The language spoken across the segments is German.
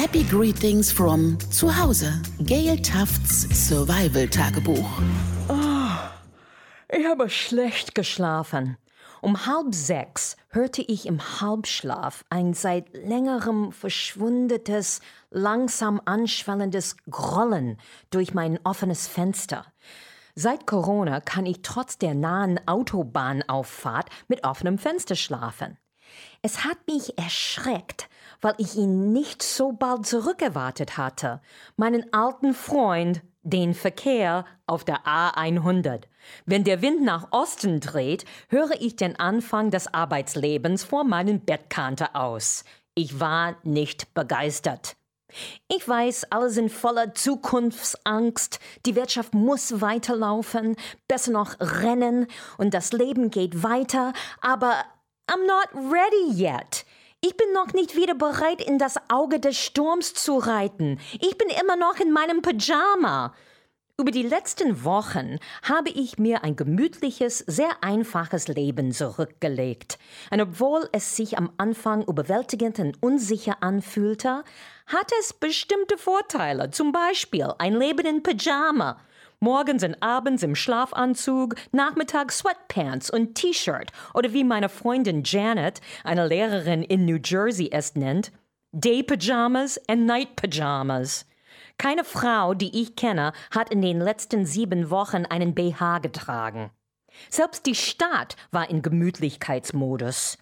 Happy Greetings from zu Hause. Gail Tufts Survival Tagebuch. Ich habe schlecht geschlafen. Um halb sechs hörte ich im Halbschlaf ein seit längerem verschwundetes, langsam anschwellendes Grollen durch mein offenes Fenster. Seit Corona kann ich trotz der nahen Autobahnauffahrt mit offenem Fenster schlafen. Es hat mich erschreckt, weil ich ihn nicht so bald zurückerwartet hatte, meinen alten Freund, den Verkehr auf der A100. Wenn der Wind nach Osten dreht, höre ich den Anfang des Arbeitslebens vor meinem Bettkante aus. Ich war nicht begeistert. Ich weiß, alle sind voller Zukunftsangst, die Wirtschaft muss weiterlaufen, besser noch rennen und das Leben geht weiter, aber I'm not ready yet. Ich bin noch nicht wieder bereit, in das Auge des Sturms zu reiten. Ich bin immer noch in meinem Pyjama. Über die letzten Wochen habe ich mir ein gemütliches, sehr einfaches Leben zurückgelegt. Und obwohl es sich am Anfang überwältigend und unsicher anfühlte, hat es bestimmte Vorteile. Zum Beispiel ein Leben in Pyjama. Morgens und abends im Schlafanzug, nachmittags Sweatpants und T-Shirt oder wie meine Freundin Janet, eine Lehrerin in New Jersey, es nennt, Day Pajamas and Night Pajamas. Keine Frau, die ich kenne, hat in den letzten sieben Wochen einen BH getragen. Selbst die Stadt war in Gemütlichkeitsmodus.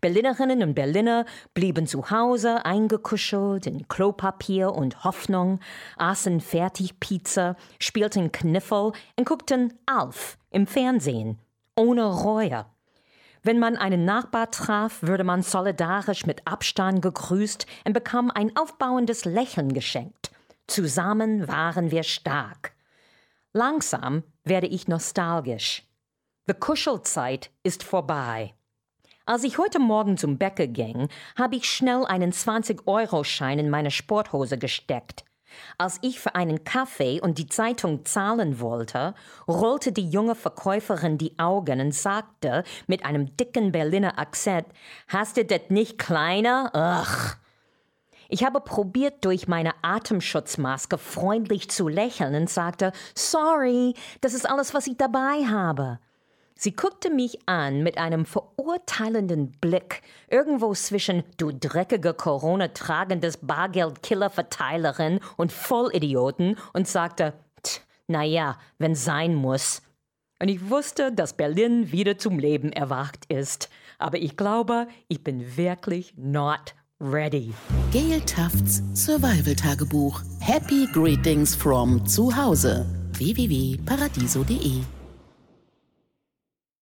Berlinerinnen und Berliner blieben zu Hause eingekuschelt in Klopapier und Hoffnung, aßen Fertigpizza, spielten Kniffel und guckten Alf im Fernsehen, ohne Reue. Wenn man einen Nachbar traf, würde man solidarisch mit Abstand gegrüßt und bekam ein aufbauendes Lächeln geschenkt. Zusammen waren wir stark. Langsam werde ich nostalgisch. Die Kuschelzeit ist vorbei. Als ich heute Morgen zum Bäcker ging, habe ich schnell einen 20-Euro-Schein in meine Sporthose gesteckt. Als ich für einen Kaffee und die Zeitung zahlen wollte, rollte die junge Verkäuferin die Augen und sagte mit einem dicken Berliner Akzent, Hast du das nicht kleiner? Ugh. Ich habe probiert, durch meine Atemschutzmaske freundlich zu lächeln und sagte, sorry, das ist alles, was ich dabei habe. Sie guckte mich an mit einem verurteilenden Blick, irgendwo zwischen du dreckige Corona-tragendes Bargeld-Killer-Verteilerin und Vollidioten und sagte, na ja, wenn sein muss. Und ich wusste, dass Berlin wieder zum Leben erwacht ist. Aber ich glaube, ich bin wirklich not ready. Gail Tufts Survival Tagebuch. Happy Greetings from zu Hause. www.paradiso.de